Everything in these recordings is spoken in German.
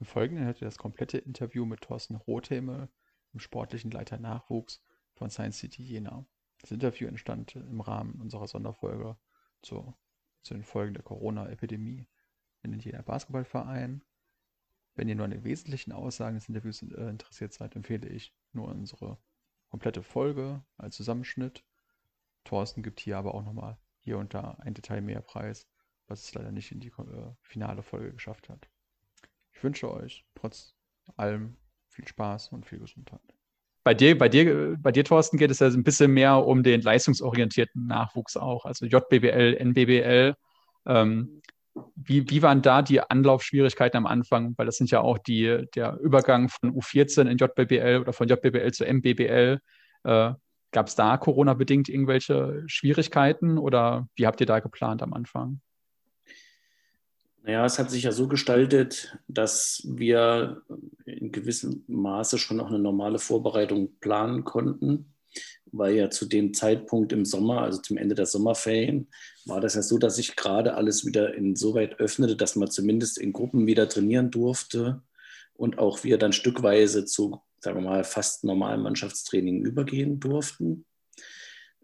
Im Folgenden hört ihr das komplette Interview mit Thorsten Rotheme, dem sportlichen Leiter Nachwuchs von Science City Jena. Das Interview entstand im Rahmen unserer Sonderfolge zu, zu den Folgen der Corona-Epidemie in den Jena Basketballverein. Wenn ihr nur an den wesentlichen Aussagen des Interviews äh, interessiert seid, empfehle ich nur unsere komplette Folge als Zusammenschnitt. Thorsten gibt hier aber auch nochmal hier und da ein Detail mehr Preis, was es leider nicht in die äh, finale Folge geschafft hat. Ich wünsche euch trotz allem viel Spaß und viel Gesundheit. Bei dir, bei dir, bei dir, Thorsten, geht es ja ein bisschen mehr um den leistungsorientierten Nachwuchs auch, also JBBL, NBBL. Ähm, wie, wie waren da die Anlaufschwierigkeiten am Anfang? Weil das sind ja auch die, der Übergang von U14 in JBBL oder von JBBL zu MBBL. Äh, Gab es da Corona-bedingt irgendwelche Schwierigkeiten oder wie habt ihr da geplant am Anfang? Naja, es hat sich ja so gestaltet, dass wir in gewissem Maße schon noch eine normale Vorbereitung planen konnten, weil ja zu dem Zeitpunkt im Sommer, also zum Ende der Sommerferien, war das ja so, dass sich gerade alles wieder insoweit öffnete, dass man zumindest in Gruppen wieder trainieren durfte und auch wir dann stückweise zu, sagen wir mal, fast normalen Mannschaftstraining übergehen durften.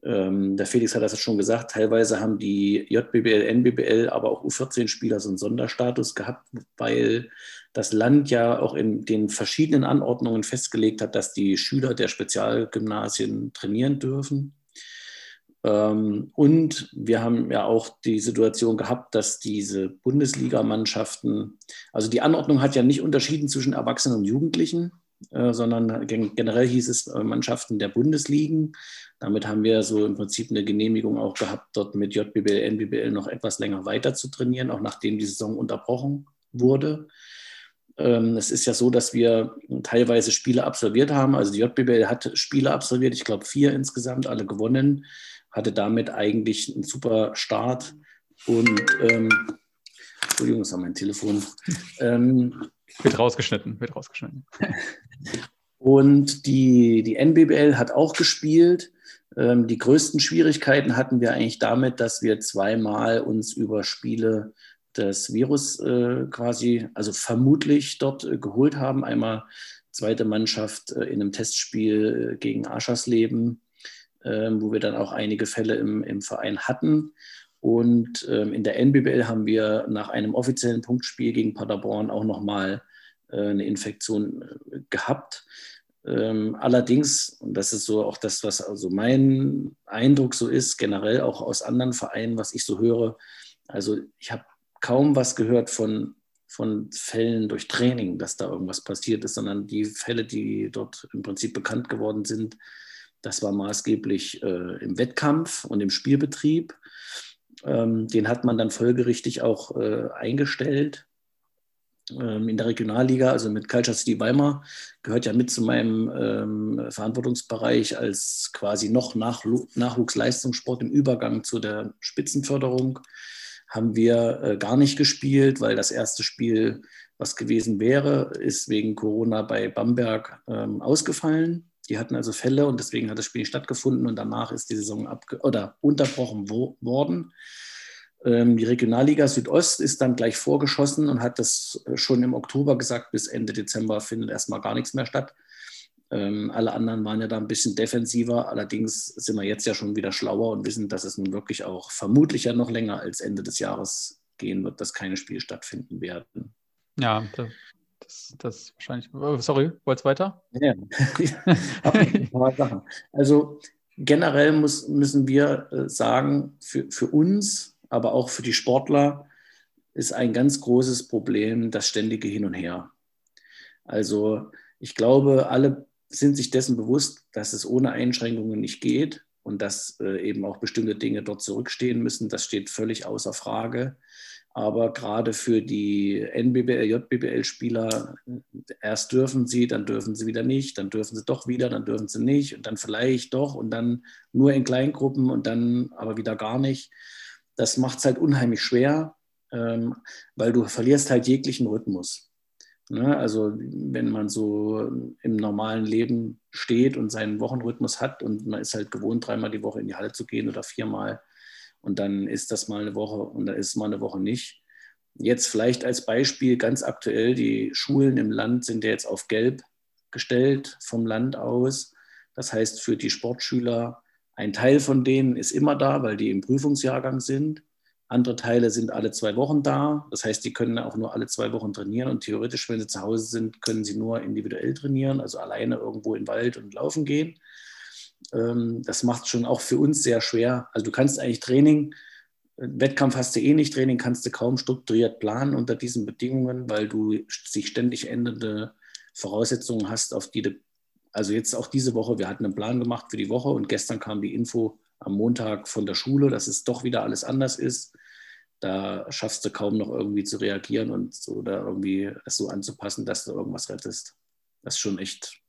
Ähm, der Felix hat das schon gesagt, teilweise haben die JBBL, NBBL, aber auch U14-Spieler so einen Sonderstatus gehabt, weil das Land ja auch in den verschiedenen Anordnungen festgelegt hat, dass die Schüler der Spezialgymnasien trainieren dürfen. Ähm, und wir haben ja auch die Situation gehabt, dass diese Bundesligamannschaften, also die Anordnung hat ja nicht unterschieden zwischen Erwachsenen und Jugendlichen, sondern generell hieß es äh, Mannschaften der Bundesligen. Damit haben wir so im Prinzip eine Genehmigung auch gehabt, dort mit JBBL, NBBL noch etwas länger weiter zu trainieren, auch nachdem die Saison unterbrochen wurde. Ähm, es ist ja so, dass wir teilweise Spiele absolviert haben. Also die JBBL hat Spiele absolviert, ich glaube vier insgesamt, alle gewonnen, hatte damit eigentlich einen super Start. Und ähm, Entschuldigung, das war mein Telefon. Ähm, wird rausgeschnitten, wird rausgeschnitten. Und die, die NBBL hat auch gespielt. Ähm, die größten Schwierigkeiten hatten wir eigentlich damit, dass wir zweimal uns über Spiele des Virus äh, quasi, also vermutlich dort äh, geholt haben. Einmal zweite Mannschaft äh, in einem Testspiel äh, gegen Aschersleben, ähm, wo wir dann auch einige Fälle im, im Verein hatten. Und ähm, in der NBBL haben wir nach einem offiziellen Punktspiel gegen Paderborn auch nochmal äh, eine Infektion äh, gehabt. Ähm, allerdings, und das ist so auch das, was also mein Eindruck so ist, generell auch aus anderen Vereinen, was ich so höre, also ich habe kaum was gehört von, von Fällen durch Training, dass da irgendwas passiert ist, sondern die Fälle, die dort im Prinzip bekannt geworden sind, das war maßgeblich äh, im Wettkampf und im Spielbetrieb. Ähm, den hat man dann folgerichtig auch äh, eingestellt ähm, in der Regionalliga, also mit Culture City Weimar, gehört ja mit zu meinem ähm, Verantwortungsbereich als quasi noch Nach Nachwuchsleistungssport im Übergang zu der Spitzenförderung. Haben wir äh, gar nicht gespielt, weil das erste Spiel, was gewesen wäre, ist wegen Corona bei Bamberg ähm, ausgefallen. Die hatten also Fälle und deswegen hat das Spiel nicht stattgefunden und danach ist die Saison oder unterbrochen wo worden. Ähm, die Regionalliga Südost ist dann gleich vorgeschossen und hat das äh, schon im Oktober gesagt, bis Ende Dezember findet erstmal gar nichts mehr statt. Ähm, alle anderen waren ja da ein bisschen defensiver. Allerdings sind wir jetzt ja schon wieder schlauer und wissen, dass es nun wirklich auch vermutlich ja noch länger als Ende des Jahres gehen wird, dass keine Spiele stattfinden werden. Ja, das, das wahrscheinlich. Oh, sorry, wollt's weiter? Ja, ein paar Sachen. Also generell muss, müssen wir äh, sagen, für, für uns, aber auch für die Sportler, ist ein ganz großes Problem das ständige Hin und Her. Also ich glaube, alle sind sich dessen bewusst, dass es ohne Einschränkungen nicht geht und dass äh, eben auch bestimmte Dinge dort zurückstehen müssen. Das steht völlig außer Frage. Aber gerade für die NBBL, JBBL-Spieler, erst dürfen sie, dann dürfen sie wieder nicht, dann dürfen sie doch wieder, dann dürfen sie nicht und dann vielleicht doch und dann nur in Kleingruppen und dann aber wieder gar nicht. Das macht es halt unheimlich schwer, ähm, weil du verlierst halt jeglichen Rhythmus. Ne? Also wenn man so im normalen Leben steht und seinen Wochenrhythmus hat und man ist halt gewohnt, dreimal die Woche in die Halle zu gehen oder viermal, und dann ist das mal eine Woche und dann ist es mal eine Woche nicht. Jetzt vielleicht als Beispiel ganz aktuell, die Schulen im Land sind ja jetzt auf Gelb gestellt vom Land aus. Das heißt, für die Sportschüler, ein Teil von denen ist immer da, weil die im Prüfungsjahrgang sind. Andere Teile sind alle zwei Wochen da. Das heißt, die können auch nur alle zwei Wochen trainieren. Und theoretisch, wenn sie zu Hause sind, können sie nur individuell trainieren, also alleine irgendwo den Wald und laufen gehen. Ähm, das macht es schon auch für uns sehr schwer. Also du kannst eigentlich Training, Wettkampf hast du eh nicht, Training kannst du kaum strukturiert planen unter diesen Bedingungen, weil du sich ständig ändernde Voraussetzungen hast, auf die du, also jetzt auch diese Woche, wir hatten einen Plan gemacht für die Woche und gestern kam die Info, am Montag von der Schule, dass es doch wieder alles anders ist. Da schaffst du kaum noch irgendwie zu reagieren und so da irgendwie es so anzupassen, dass du irgendwas rettest. Das ist schon echt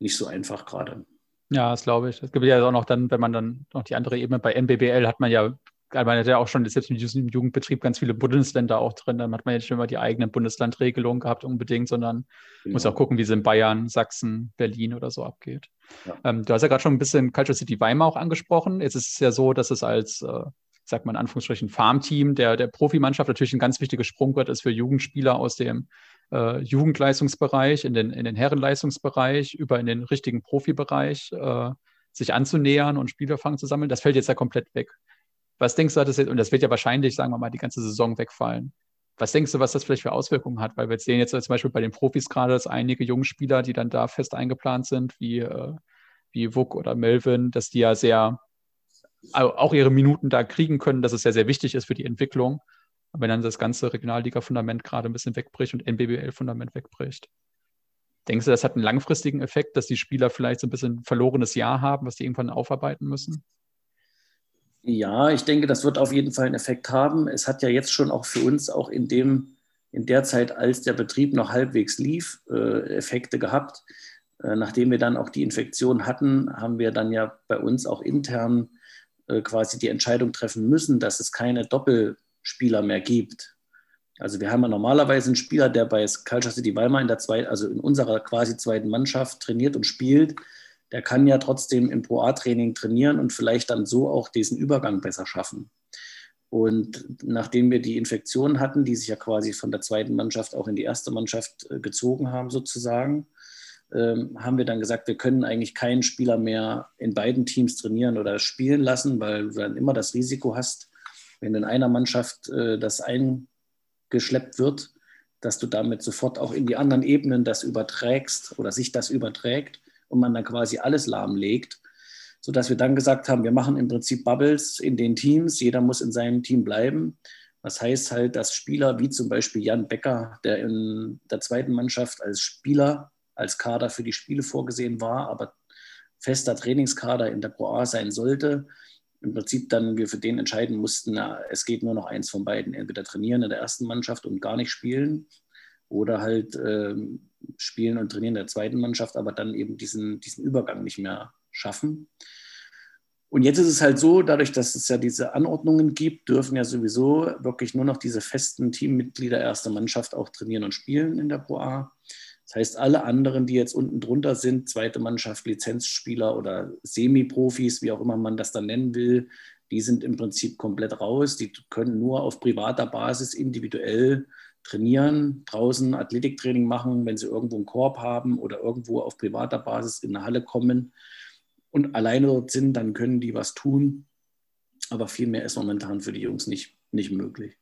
nicht so einfach gerade. Ja, das glaube ich. Es gibt ja auch noch dann, wenn man dann noch die andere Ebene bei NBBL hat man ja man hat ja auch schon selbst im Jugendbetrieb ganz viele Bundesländer auch drin. Dann hat man jetzt schon immer die eigenen Bundeslandregelungen gehabt unbedingt, sondern genau. muss auch gucken, wie es in Bayern, Sachsen, Berlin oder so abgeht. Ja. Ähm, du hast ja gerade schon ein bisschen Culture City Weimar auch angesprochen. Jetzt ist es ja so, dass es als, äh, sagt man in Anführungsstrichen, Farmteam der, der Profimannschaft natürlich ein ganz wichtiges Sprungbrett ist für Jugendspieler aus dem äh, Jugendleistungsbereich in den, in den Herrenleistungsbereich über in den richtigen Profibereich äh, sich anzunähern und Spielerfahrung zu sammeln. Das fällt jetzt ja komplett weg. Was denkst du, das jetzt, und das wird ja wahrscheinlich, sagen wir mal, die ganze Saison wegfallen. Was denkst du, was das vielleicht für Auswirkungen hat? Weil wir sehen jetzt zum Beispiel bei den Profis gerade, dass einige junge Spieler, die dann da fest eingeplant sind, wie, äh, wie Wuk oder Melvin, dass die ja sehr auch ihre Minuten da kriegen können, dass es sehr, sehr wichtig ist für die Entwicklung. Wenn dann das ganze Regionalliga-Fundament gerade ein bisschen wegbricht und NBBL-Fundament wegbricht. Denkst du, das hat einen langfristigen Effekt, dass die Spieler vielleicht so ein bisschen verlorenes Jahr haben, was die irgendwann aufarbeiten müssen? Ja, ich denke, das wird auf jeden Fall einen Effekt haben. Es hat ja jetzt schon auch für uns, auch in, dem, in der Zeit, als der Betrieb noch halbwegs lief, äh, Effekte gehabt. Äh, nachdem wir dann auch die Infektion hatten, haben wir dann ja bei uns auch intern äh, quasi die Entscheidung treffen müssen, dass es keine Doppelspieler mehr gibt. Also wir haben ja normalerweise einen Spieler, der bei Culture City Weimar in der zweiten, also in unserer quasi zweiten Mannschaft trainiert und spielt der kann ja trotzdem im Pro A-Training trainieren und vielleicht dann so auch diesen Übergang besser schaffen. Und nachdem wir die Infektion hatten, die sich ja quasi von der zweiten Mannschaft auch in die erste Mannschaft äh, gezogen haben, sozusagen, ähm, haben wir dann gesagt, wir können eigentlich keinen Spieler mehr in beiden Teams trainieren oder spielen lassen, weil du dann immer das Risiko hast, wenn in einer Mannschaft äh, das eingeschleppt wird, dass du damit sofort auch in die anderen Ebenen das überträgst oder sich das überträgt und man dann quasi alles lahmlegt, sodass wir dann gesagt haben, wir machen im Prinzip Bubbles in den Teams, jeder muss in seinem Team bleiben. Das heißt halt, dass Spieler wie zum Beispiel Jan Becker, der in der zweiten Mannschaft als Spieler, als Kader für die Spiele vorgesehen war, aber fester Trainingskader in der Pro A sein sollte, im Prinzip dann wir für den entscheiden mussten, na, es geht nur noch eins von beiden, entweder trainieren in der ersten Mannschaft und gar nicht spielen oder halt ähm, spielen und trainieren in der zweiten Mannschaft, aber dann eben diesen, diesen Übergang nicht mehr schaffen. Und jetzt ist es halt so, dadurch, dass es ja diese Anordnungen gibt, dürfen ja sowieso wirklich nur noch diese festen Teammitglieder erster Mannschaft auch trainieren und spielen in der Pro A. Das heißt, alle anderen, die jetzt unten drunter sind, zweite Mannschaft, Lizenzspieler oder Semi-Profis, wie auch immer man das dann nennen will, die sind im Prinzip komplett raus. Die können nur auf privater Basis individuell trainieren, draußen Athletiktraining machen, wenn sie irgendwo einen Korb haben oder irgendwo auf privater Basis in eine Halle kommen und alleine dort sind, dann können die was tun. Aber viel mehr ist momentan für die Jungs nicht, nicht möglich.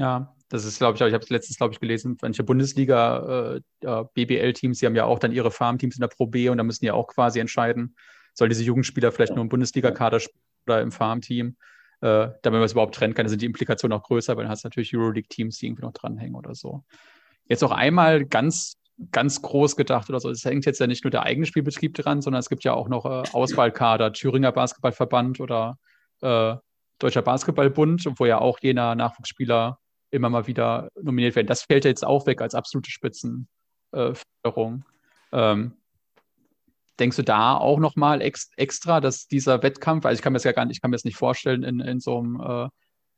Ja, das ist, glaube ich, ich habe es letztens, glaube ich, gelesen, manche Bundesliga äh, BBL-Teams, die haben ja auch dann ihre Farmteams in der Pro B und da müssen die auch quasi entscheiden, soll diese Jugendspieler vielleicht nur im Bundesliga-Kader spielen oder im Farmteam äh, damit man es überhaupt trennen kann, sind die Implikationen auch größer, weil dann hast du natürlich Euroleague-Teams, die irgendwie noch dranhängen oder so. Jetzt auch einmal ganz, ganz groß gedacht oder so. Es hängt jetzt ja nicht nur der eigene Spielbetrieb dran, sondern es gibt ja auch noch äh, Auswahlkader, Thüringer Basketballverband oder äh, Deutscher Basketballbund, wo ja auch jener Nachwuchsspieler immer mal wieder nominiert werden. Das fällt ja jetzt auch weg als absolute Spitzenförderung. Ähm, Denkst du da auch nochmal ex extra, dass dieser Wettkampf, also ich kann mir das ja gar nicht, ich kann mir das nicht vorstellen, in, in so einem äh,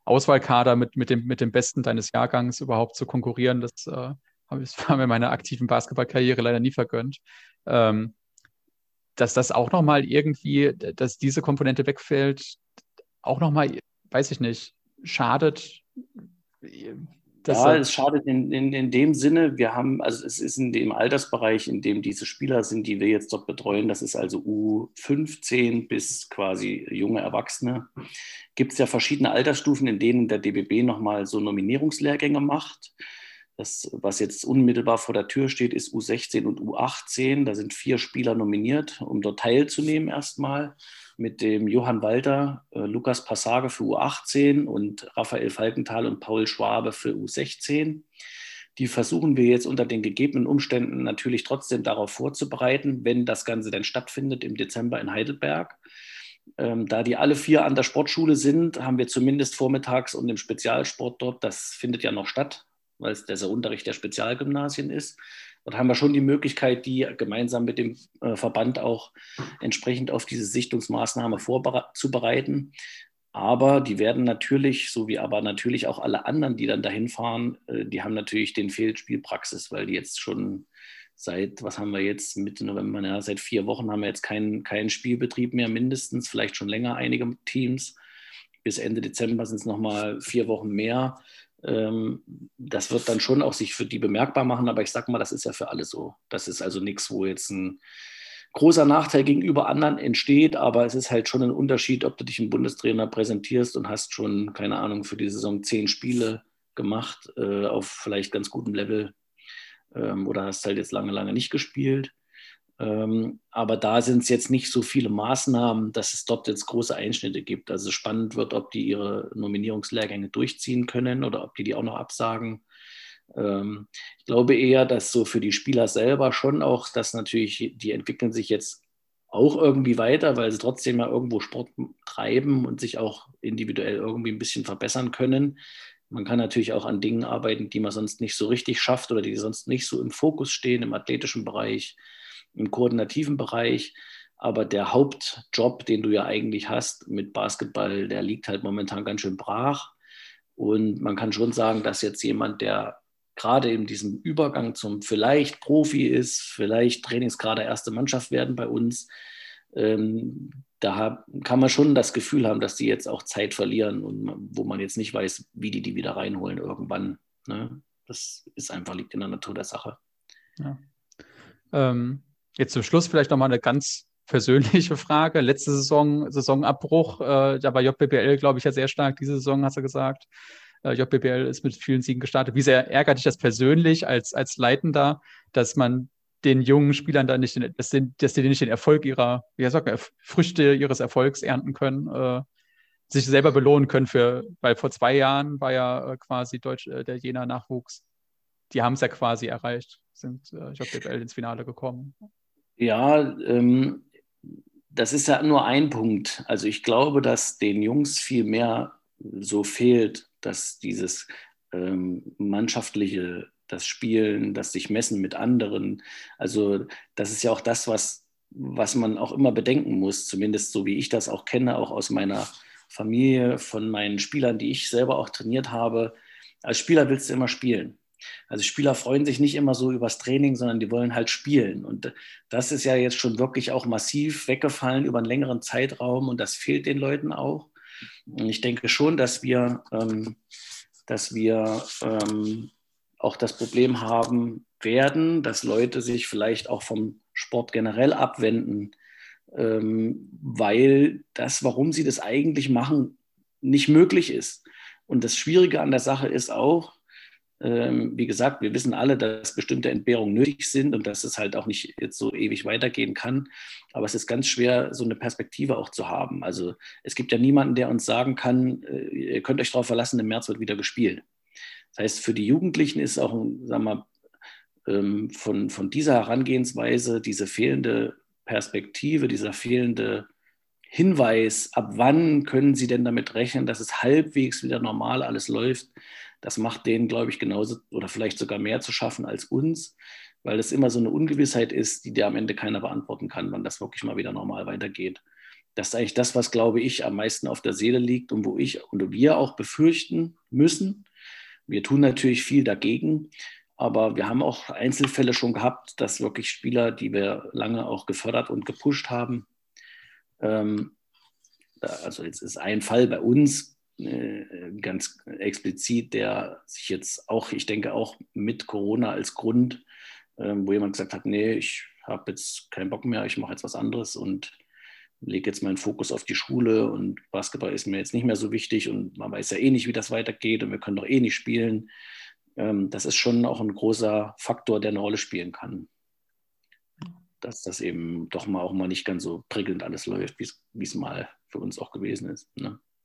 Auswahlkader mit, mit, dem, mit dem Besten deines Jahrgangs überhaupt zu konkurrieren, das äh, habe ich mir meiner aktiven Basketballkarriere leider nie vergönnt. Ähm, dass das auch nochmal irgendwie, dass diese Komponente wegfällt, auch nochmal, weiß ich nicht, schadet Das ja, es schadet in, in, in dem Sinne, wir haben, also es ist in dem Altersbereich, in dem diese Spieler sind, die wir jetzt dort betreuen, das ist also U15 bis quasi junge Erwachsene, gibt es ja verschiedene Altersstufen, in denen der DBB nochmal so Nominierungslehrgänge macht. Das, was jetzt unmittelbar vor der Tür steht, ist U16 und U18. Da sind vier Spieler nominiert, um dort teilzunehmen erstmal. Mit dem Johann Walter, äh, Lukas Passage für U18 und Raphael Falkenthal und Paul Schwabe für U16. Die versuchen wir jetzt unter den gegebenen Umständen natürlich trotzdem darauf vorzubereiten, wenn das Ganze dann stattfindet im Dezember in Heidelberg. Ähm, da die alle vier an der Sportschule sind, haben wir zumindest vormittags und im Spezialsport dort, das findet ja noch statt, weil es der Unterricht der Spezialgymnasien ist. Dort haben wir schon die Möglichkeit, die gemeinsam mit dem äh, Verband auch entsprechend auf diese Sichtungsmaßnahme vorzubereiten. Aber die werden natürlich, so wie aber natürlich auch alle anderen, die dann dahin fahren, äh, die haben natürlich den Fehlspielpraxis, weil die jetzt schon seit, was haben wir jetzt, Mitte November, ja, seit vier Wochen haben wir jetzt keinen, keinen Spielbetrieb mehr, mindestens, vielleicht schon länger einige Teams. Bis Ende Dezember sind es nochmal vier Wochen mehr. Ähm, das wird dann schon auch sich für die bemerkbar machen, aber ich sage mal, das ist ja für alle so. Das ist also nichts, wo jetzt ein großer Nachteil gegenüber anderen entsteht, aber es ist halt schon ein Unterschied, ob du dich im Bundestrainer präsentierst und hast schon, keine Ahnung, für die Saison zehn Spiele gemacht äh, auf vielleicht ganz gutem Level ähm, oder hast halt jetzt lange, lange nicht gespielt. Ähm, aber da sind es jetzt nicht so viele Maßnahmen, dass es dort jetzt große Einschnitte gibt. Also spannend wird, ob die ihre Nominierungslehrgänge durchziehen können oder ob die die auch noch absagen. Ähm, ich glaube eher, dass so für die Spieler selber schon auch, dass natürlich, die entwickeln sich jetzt auch irgendwie weiter, weil sie trotzdem ja irgendwo Sport treiben und sich auch individuell irgendwie ein bisschen verbessern können. Man kann natürlich auch an Dingen arbeiten, die man sonst nicht so richtig schafft oder die sonst nicht so im Fokus stehen, im athletischen Bereich im koordinativen Bereich. Aber der Hauptjob, den du ja eigentlich hast mit Basketball, der liegt halt momentan ganz schön brach. Und man kann schon sagen, dass jetzt jemand, der gerade in diesem Übergang zum vielleicht Profi ist, vielleicht Trainingsgrade erste Mannschaft werden bei uns, ähm, da kann man schon das Gefühl haben, dass die jetzt auch Zeit verlieren und wo man jetzt nicht weiß, wie die die wieder reinholen irgendwann. Ne? Das ist einfach liegt in der Natur der Sache. Ja. Ähm, Jetzt zum Schluss vielleicht nochmal eine ganz persönliche Frage. Letzte Saison, Saisonabbruch, äh, da war JBBL, glaube ich, ja sehr stark diese Saison, hast du gesagt. Äh, JBBL ist mit vielen Siegen gestartet. Wie sehr ärgert dich das persönlich als, als Leitender, dass man den jungen Spielern da nicht, den, dass, den, dass die nicht den Erfolg ihrer, wie sagt man, Früchte ihres Erfolgs ernten können, äh, sich selber belohnen können für, weil vor zwei Jahren war ja äh, quasi Deutsch, äh, der Jena Nachwuchs, die haben es ja quasi erreicht, sind äh, JBL ins Finale gekommen. Ja, ähm, das ist ja nur ein Punkt. Also ich glaube, dass den Jungs viel mehr so fehlt, dass dieses ähm, mannschaftliche, das Spielen, das sich messen mit anderen. Also das ist ja auch das, was, was man auch immer bedenken muss, zumindest so wie ich das auch kenne, auch aus meiner Familie, von meinen Spielern, die ich selber auch trainiert habe. Als Spieler willst du immer spielen. Also Spieler freuen sich nicht immer so übers Training, sondern die wollen halt spielen. Und das ist ja jetzt schon wirklich auch massiv weggefallen über einen längeren Zeitraum und das fehlt den Leuten auch. Und ich denke schon, dass wir, ähm, dass wir ähm, auch das Problem haben werden, dass Leute sich vielleicht auch vom Sport generell abwenden, ähm, weil das, warum sie das eigentlich machen, nicht möglich ist. Und das Schwierige an der Sache ist auch, wie gesagt, wir wissen alle, dass bestimmte Entbehrungen nötig sind und dass es halt auch nicht jetzt so ewig weitergehen kann. Aber es ist ganz schwer, so eine Perspektive auch zu haben. Also es gibt ja niemanden, der uns sagen kann, äh, ihr könnt euch darauf verlassen, im März wird wieder gespielt. Das heißt, für die Jugendlichen ist auch, sagen mal, ähm, von, von dieser Herangehensweise, diese fehlende Perspektive, dieser fehlende Hinweis, ab wann können Sie denn damit rechnen, dass es halbwegs wieder normal alles läuft, das macht denen, glaube ich, genauso oder vielleicht sogar mehr zu schaffen als uns, weil es immer so eine Ungewissheit ist, die dir am Ende keiner beantworten kann, wann das wirklich mal wieder normal weitergeht. Das ist eigentlich das, was, glaube ich, am meisten auf der Seele liegt und wo ich und wir auch befürchten müssen. Wir tun natürlich viel dagegen, aber wir haben auch Einzelfälle schon gehabt, dass wirklich Spieler, die wir lange auch gefördert und gepusht haben, ähm, also jetzt ist ein Fall bei uns, äh, ganz explizit, der sich jetzt auch, ich denke auch mit Corona als Grund, ähm, wo jemand gesagt hat, nee, ich habe jetzt keinen Bock mehr, ich mache jetzt was anderes und lege jetzt meinen Fokus auf die Schule und Basketball ist mir jetzt nicht mehr so wichtig und man weiß ja eh nicht, wie das weitergeht und wir können doch eh nicht spielen. Ähm, das ist schon auch ein großer Faktor, der eine Rolle spielen kann. Dass das eben doch mal auch mal nicht ganz so prickelnd alles läuft, wie es mal für uns auch gewesen ist. Ne?